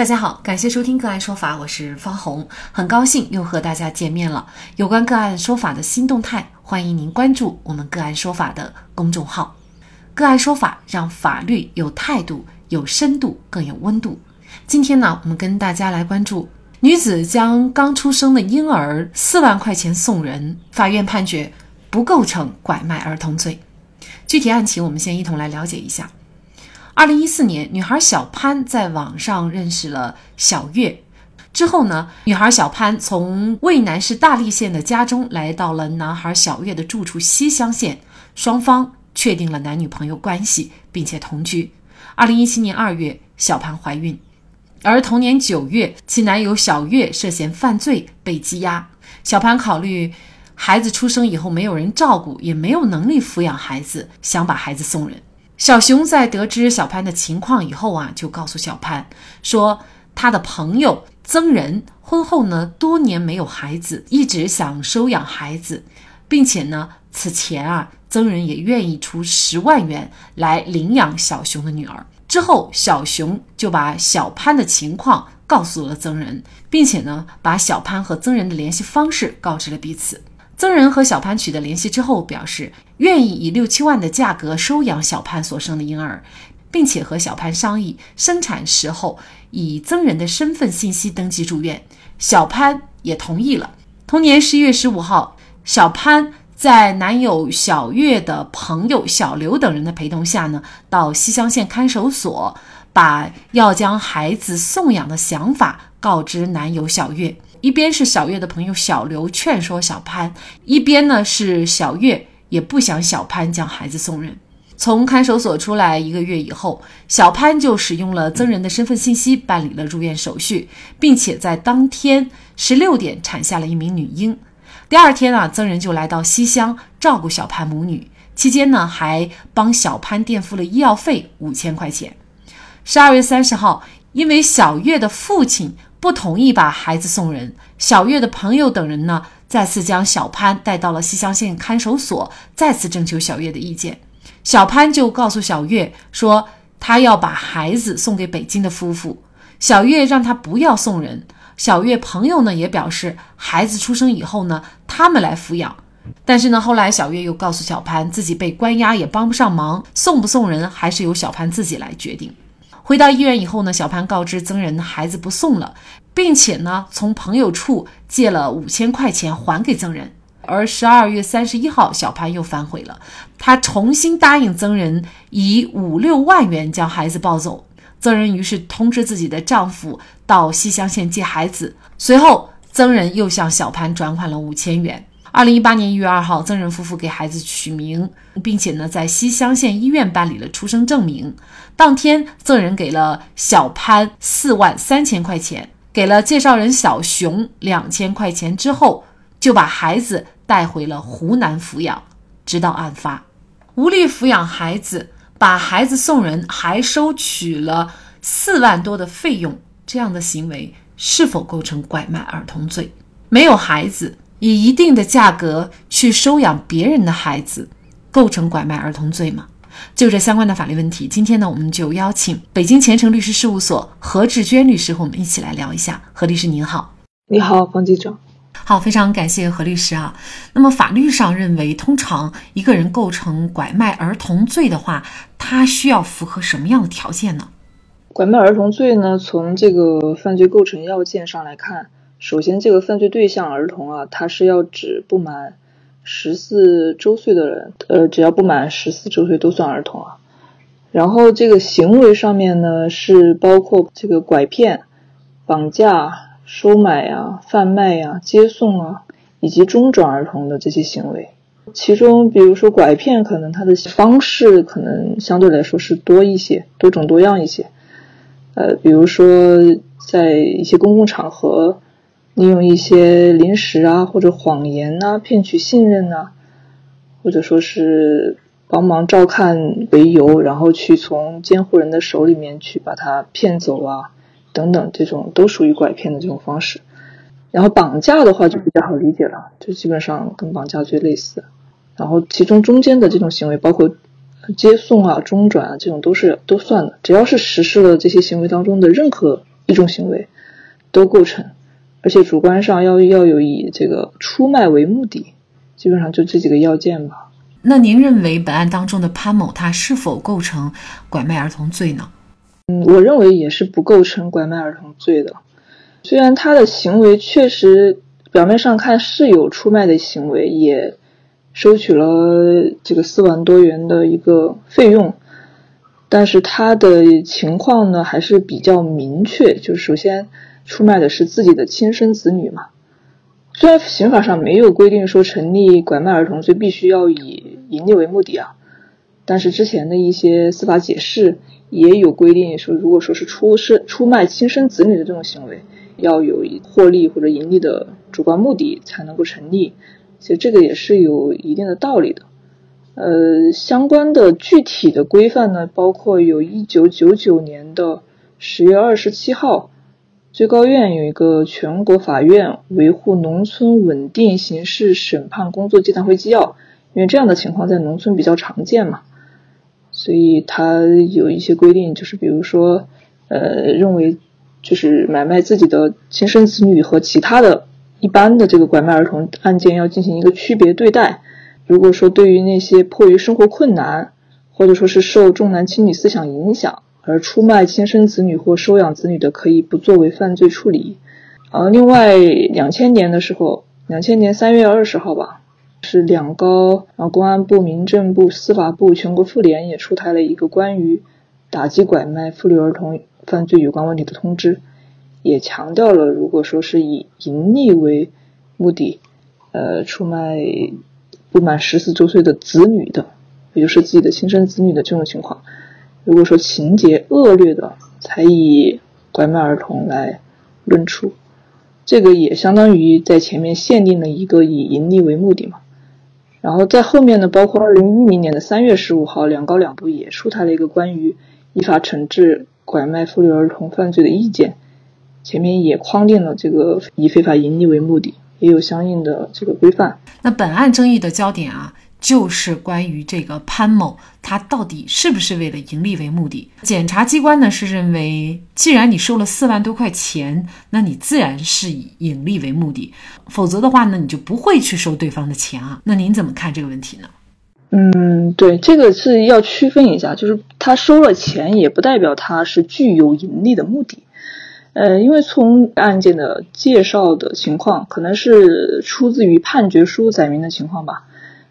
大家好，感谢收听个案说法，我是方红，很高兴又和大家见面了。有关个案说法的新动态，欢迎您关注我们个案说法的公众号。个案说法让法律有态度、有深度、更有温度。今天呢，我们跟大家来关注女子将刚出生的婴儿四万块钱送人，法院判决不构成拐卖儿童罪。具体案情，我们先一同来了解一下。二零一四年，女孩小潘在网上认识了小月，之后呢，女孩小潘从渭南市大荔县的家中来到了男孩小月的住处西乡县，双方确定了男女朋友关系，并且同居。二零一七年二月，小潘怀孕，而同年九月，其男友小月涉嫌犯罪被羁押。小潘考虑孩子出生以后没有人照顾，也没有能力抚养孩子，想把孩子送人。小熊在得知小潘的情况以后啊，就告诉小潘说，他的朋友曾仁婚后呢，多年没有孩子，一直想收养孩子，并且呢，此前啊，曾仁也愿意出十万元来领养小熊的女儿。之后，小熊就把小潘的情况告诉了曾仁，并且呢，把小潘和曾仁的联系方式告知了彼此。曾仁和小潘取得联系之后，表示愿意以六七万的价格收养小潘所生的婴儿，并且和小潘商议生产时候以曾仁的身份信息登记住院。小潘也同意了。同年十一月十五号，小潘在男友小月的朋友小刘等人的陪同下呢，到西乡县看守所，把要将孩子送养的想法告知男友小月。一边是小月的朋友小刘劝说小潘，一边呢是小月也不想小潘将孩子送人。从看守所出来一个月以后，小潘就使用了曾仁的身份信息办理了入院手续，并且在当天十六点产下了一名女婴。第二天啊，曾仁就来到西乡照顾小潘母女，期间呢还帮小潘垫付了医药费五千块钱。十二月三十号，因为小月的父亲。不同意把孩子送人，小月的朋友等人呢，再次将小潘带到了西乡县看守所，再次征求小月的意见。小潘就告诉小月说，他要把孩子送给北京的夫妇。小月让他不要送人。小月朋友呢也表示，孩子出生以后呢，他们来抚养。但是呢，后来小月又告诉小潘，自己被关押也帮不上忙，送不送人还是由小潘自己来决定。回到医院以后呢，小潘告知曾仁孩子不送了，并且呢从朋友处借了五千块钱还给曾仁。而十二月三十一号，小潘又反悔了，他重新答应曾仁以五六万元将孩子抱走。曾仁于是通知自己的丈夫到西乡县接孩子，随后曾仁又向小潘转款了五千元。二零一八年一月二号，曾仁夫妇给孩子取名，并且呢，在西乡县医院办理了出生证明。当天，曾仁给了小潘四万三千块钱，给了介绍人小熊两千块钱之后，就把孩子带回了湖南抚养。直到案发，无力抚养孩子，把孩子送人，还收取了四万多的费用，这样的行为是否构成拐卖儿童罪？没有孩子。以一定的价格去收养别人的孩子，构成拐卖儿童罪吗？就这相关的法律问题，今天呢，我们就邀请北京前程律师事务所何志娟律师和我们一起来聊一下。何律师您好，你好，方记者，好，非常感谢何律师啊。那么法律上认为，通常一个人构成拐卖儿童罪的话，他需要符合什么样的条件呢？拐卖儿童罪呢，从这个犯罪构成要件上来看。首先，这个犯罪对象儿童啊，他是要指不满十四周岁的人，呃，只要不满十四周岁都算儿童啊。然后这个行为上面呢，是包括这个拐骗、绑架、收买啊、贩卖呀、接送啊，以及中转儿童的这些行为。其中，比如说拐骗，可能它的方式可能相对来说是多一些、多种多样一些。呃，比如说在一些公共场合。利用一些临时啊或者谎言呐骗取信任呐，或者说是帮忙照看为由，然后去从监护人的手里面去把他骗走啊等等，这种都属于拐骗的这种方式。然后绑架的话就比较好理解了，就基本上跟绑架罪类似。然后其中中间的这种行为，包括接送啊、中转啊这种都是都算的，只要是实施了这些行为当中的任何一种行为都构成，而且主观上要要有以这个出卖为目的，基本上就这几个要件吧。那您认为本案当中的潘某他是否构成拐卖儿童罪呢？嗯，我认为也是不构成拐卖儿童罪的。虽然他的行为确实表面上看是有出卖的行为，也收取了这个四万多元的一个费用，但是他的情况呢还是比较明确，就是首先出卖的是自己的亲生子女嘛。虽然刑法上没有规定说成立拐卖儿童罪必须要以盈利为目的啊，但是之前的一些司法解释也有规定说，如果说是出是出卖亲生子女的这种行为。要有获利或者盈利的主观目的才能够成立，其实这个也是有一定的道理的。呃，相关的具体的规范呢，包括有一九九九年的十月二十七号，最高院有一个全国法院维护农村稳定刑事审判工作座谈会纪要，因为这样的情况在农村比较常见嘛，所以它有一些规定，就是比如说，呃，认为。就是买卖自己的亲生子女和其他的一般的这个拐卖儿童案件要进行一个区别对待。如果说对于那些迫于生活困难，或者说是受重男轻女思想影响而出卖亲生子女或收养子女的，可以不作为犯罪处理。呃，另外，两千年的时候，两千年三月二十号吧，是两高，然后公安部、民政部、司法部、全国妇联也出台了一个关于打击拐卖妇女儿童。犯罪有关问题的通知，也强调了，如果说是以盈利为目的，呃，出卖不满十四周岁的子女的，也就是自己的亲生子女的这种情况，如果说情节恶劣的，才以拐卖儿童来论处，这个也相当于在前面限定了一个以盈利为目的嘛。然后在后面呢，包括二零一零年的三月十五号，两高两部也出台了一个关于依法惩治。拐卖妇女儿童犯罪的意见，前面也框定了这个以非法盈利为目的，也有相应的这个规范。那本案争议的焦点啊，就是关于这个潘某他到底是不是为了盈利为目的？检察机关呢是认为，既然你收了四万多块钱，那你自然是以盈利为目的，否则的话呢，你就不会去收对方的钱啊。那您怎么看这个问题呢？嗯，对，这个是要区分一下，就是他收了钱，也不代表他是具有盈利的目的。呃，因为从案件的介绍的情况，可能是出自于判决书载明的情况吧。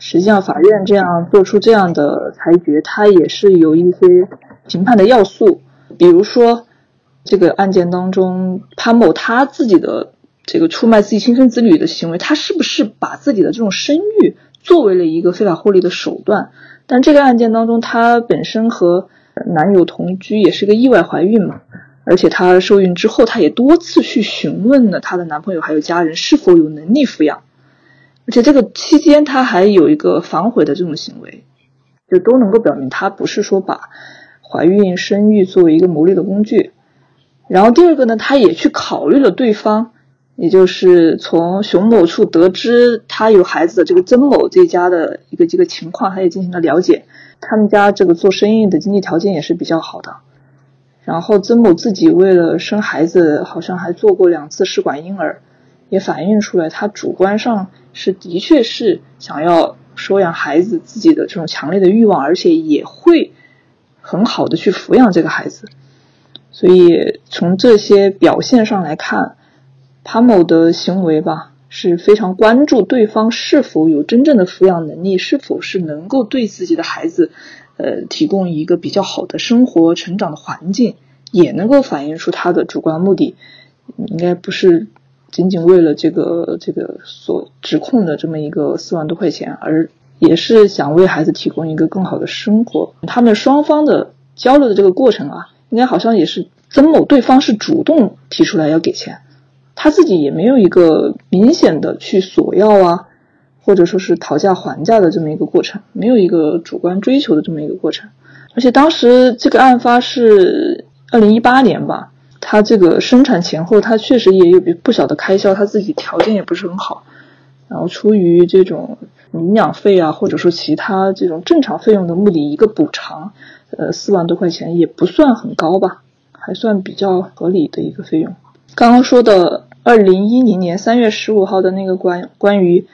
实际上，法院这样做出这样的裁决，它也是有一些评判的要素。比如说，这个案件当中，潘某他自己的这个出卖自己亲生子女的行为，他是不是把自己的这种声誉？作为了一个非法获利的手段，但这个案件当中，她本身和男友同居，也是个意外怀孕嘛。而且她受孕之后，她也多次去询问了她的男朋友还有家人是否有能力抚养。而且这个期间，她还有一个反悔的这种行为，就都能够表明她不是说把怀孕生育作为一个牟利的工具。然后第二个呢，她也去考虑了对方。也就是从熊某处得知他有孩子的这个曾某这家的一个这个情况，他也进行了了解。他们家这个做生意的经济条件也是比较好的。然后曾某自己为了生孩子，好像还做过两次试管婴儿，也反映出来他主观上是的确是想要收养孩子，自己的这种强烈的欲望，而且也会很好的去抚养这个孩子。所以从这些表现上来看。潘某的行为吧，是非常关注对方是否有真正的抚养能力，是否是能够对自己的孩子，呃，提供一个比较好的生活成长的环境，也能够反映出他的主观目的，应该不是仅仅为了这个这个所指控的这么一个四万多块钱，而也是想为孩子提供一个更好的生活。他们双方的交流的这个过程啊，应该好像也是曾某对方是主动提出来要给钱。他自己也没有一个明显的去索要啊，或者说是讨价还价的这么一个过程，没有一个主观追求的这么一个过程。而且当时这个案发是二零一八年吧，他这个生产前后他确实也有不小的开销，他自己条件也不是很好，然后出于这种营养费啊，或者说其他这种正常费用的目的一个补偿，呃，四万多块钱也不算很高吧。还算比较合理的一个费用。刚刚说的二零一零年三月十五号的那个关关于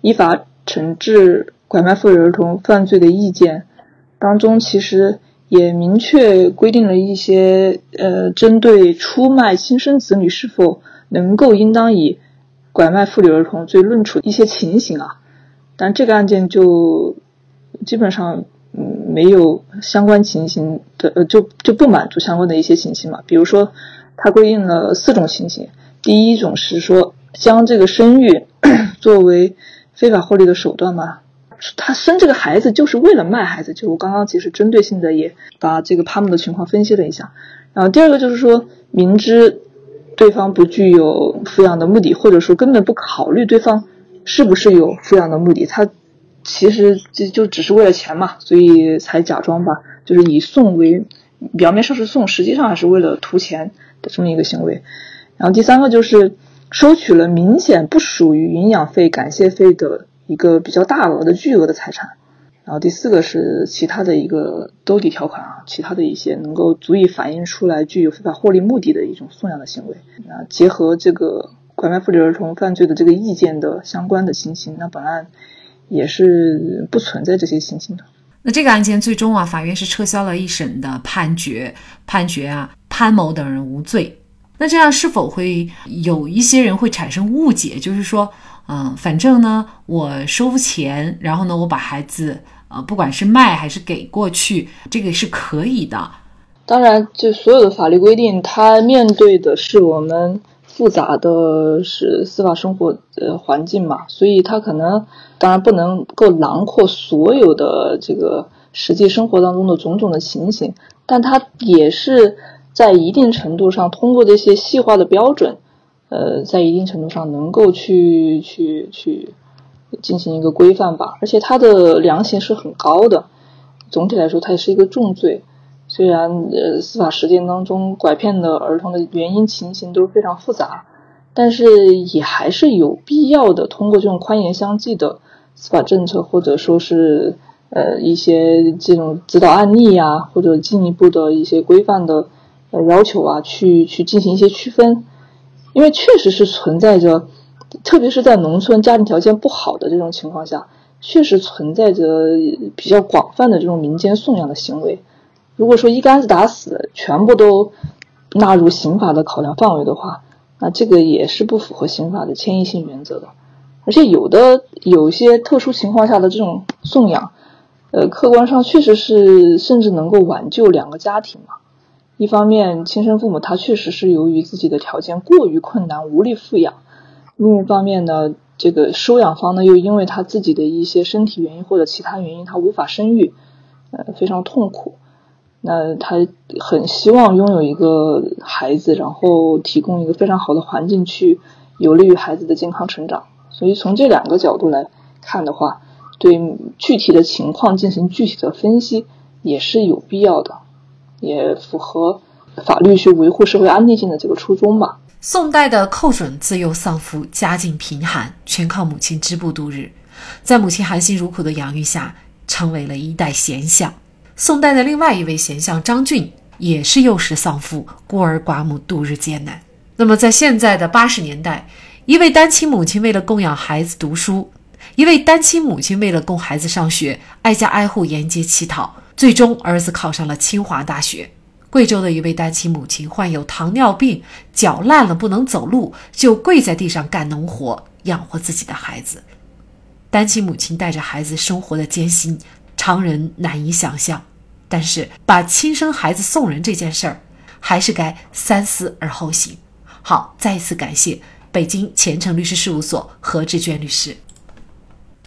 依法惩治拐卖妇女儿童犯罪的意见当中，其实也明确规定了一些呃，针对出卖亲生子女是否能够应当以拐卖妇女儿童罪论处一些情形啊。但这个案件就基本上嗯没有相关情形的呃就就不满足相关的一些情形嘛，比如说它规定了四种情形，第一种是说将这个生育 作为非法获利的手段嘛，他生这个孩子就是为了卖孩子，就我刚刚其实针对性的也把这个他们的情况分析了一下，然后第二个就是说明知对方不具有抚养的目的，或者说根本不考虑对方。是不是有抚养的目的？他其实就就只是为了钱嘛，所以才假装吧，就是以送为表面上是送，实际上还是为了图钱的这么一个行为。然后第三个就是收取了明显不属于营养费、感谢费的一个比较大额的巨额的财产。然后第四个是其他的一个兜底条款啊，其他的一些能够足以反映出来具有非法获利目的的一种送养的行为。那结合这个。拐卖妇女儿童犯罪的这个意见的相关的情形，那本案也是不存在这些情形的。那这个案件最终啊，法院是撤销了一审的判决，判决啊潘某等人无罪。那这样是否会有一些人会产生误解？就是说，嗯，反正呢，我收钱，然后呢，我把孩子呃，不管是卖还是给过去，这个是可以的。当然，就所有的法律规定，它面对的是我们。复杂的是司法生活的环境嘛，所以它可能当然不能够囊括所有的这个实际生活当中的种种的情形，但它也是在一定程度上通过这些细化的标准，呃，在一定程度上能够去去去进行一个规范吧，而且它的量刑是很高的，总体来说它也是一个重罪。虽然呃司法实践当中拐骗的儿童的原因情形都非常复杂，但是也还是有必要的通过这种宽严相济的司法政策，或者说是呃一些这种指导案例呀，或者进一步的一些规范的呃要求啊，去去进行一些区分，因为确实是存在着，特别是在农村家庭条件不好的这种情况下，确实存在着比较广泛的这种民间送养的行为。如果说一竿子打死，全部都纳入刑法的考量范围的话，那这个也是不符合刑法的迁移性原则的。而且有的有些特殊情况下的这种送养，呃，客观上确实是甚至能够挽救两个家庭嘛。一方面，亲生父母他确实是由于自己的条件过于困难无力抚养；另一方面呢，这个收养方呢又因为他自己的一些身体原因或者其他原因，他无法生育，呃，非常痛苦。那他很希望拥有一个孩子，然后提供一个非常好的环境，去有利于孩子的健康成长。所以从这两个角度来看的话，对具体的情况进行具体的分析也是有必要的，也符合法律去维护社会安定性的这个初衷吧。宋代的寇准自幼丧父，家境贫寒，全靠母亲织布度日，在母亲含辛茹苦的养育下，成为了一代贤相。宋代的另外一位贤相张俊也是幼时丧父，孤儿寡母度日艰难。那么，在现在的八十年代，一位单亲母亲为了供养孩子读书，一位单亲母亲为了供孩子上学，挨家挨户沿街乞讨，最终儿子考上了清华大学。贵州的一位单亲母亲患有糖尿病，脚烂了不能走路，就跪在地上干农活养活自己的孩子。单亲母亲带着孩子生活的艰辛。常人难以想象，但是把亲生孩子送人这件事儿，还是该三思而后行。好，再一次感谢北京前程律师事务所何志娟律师。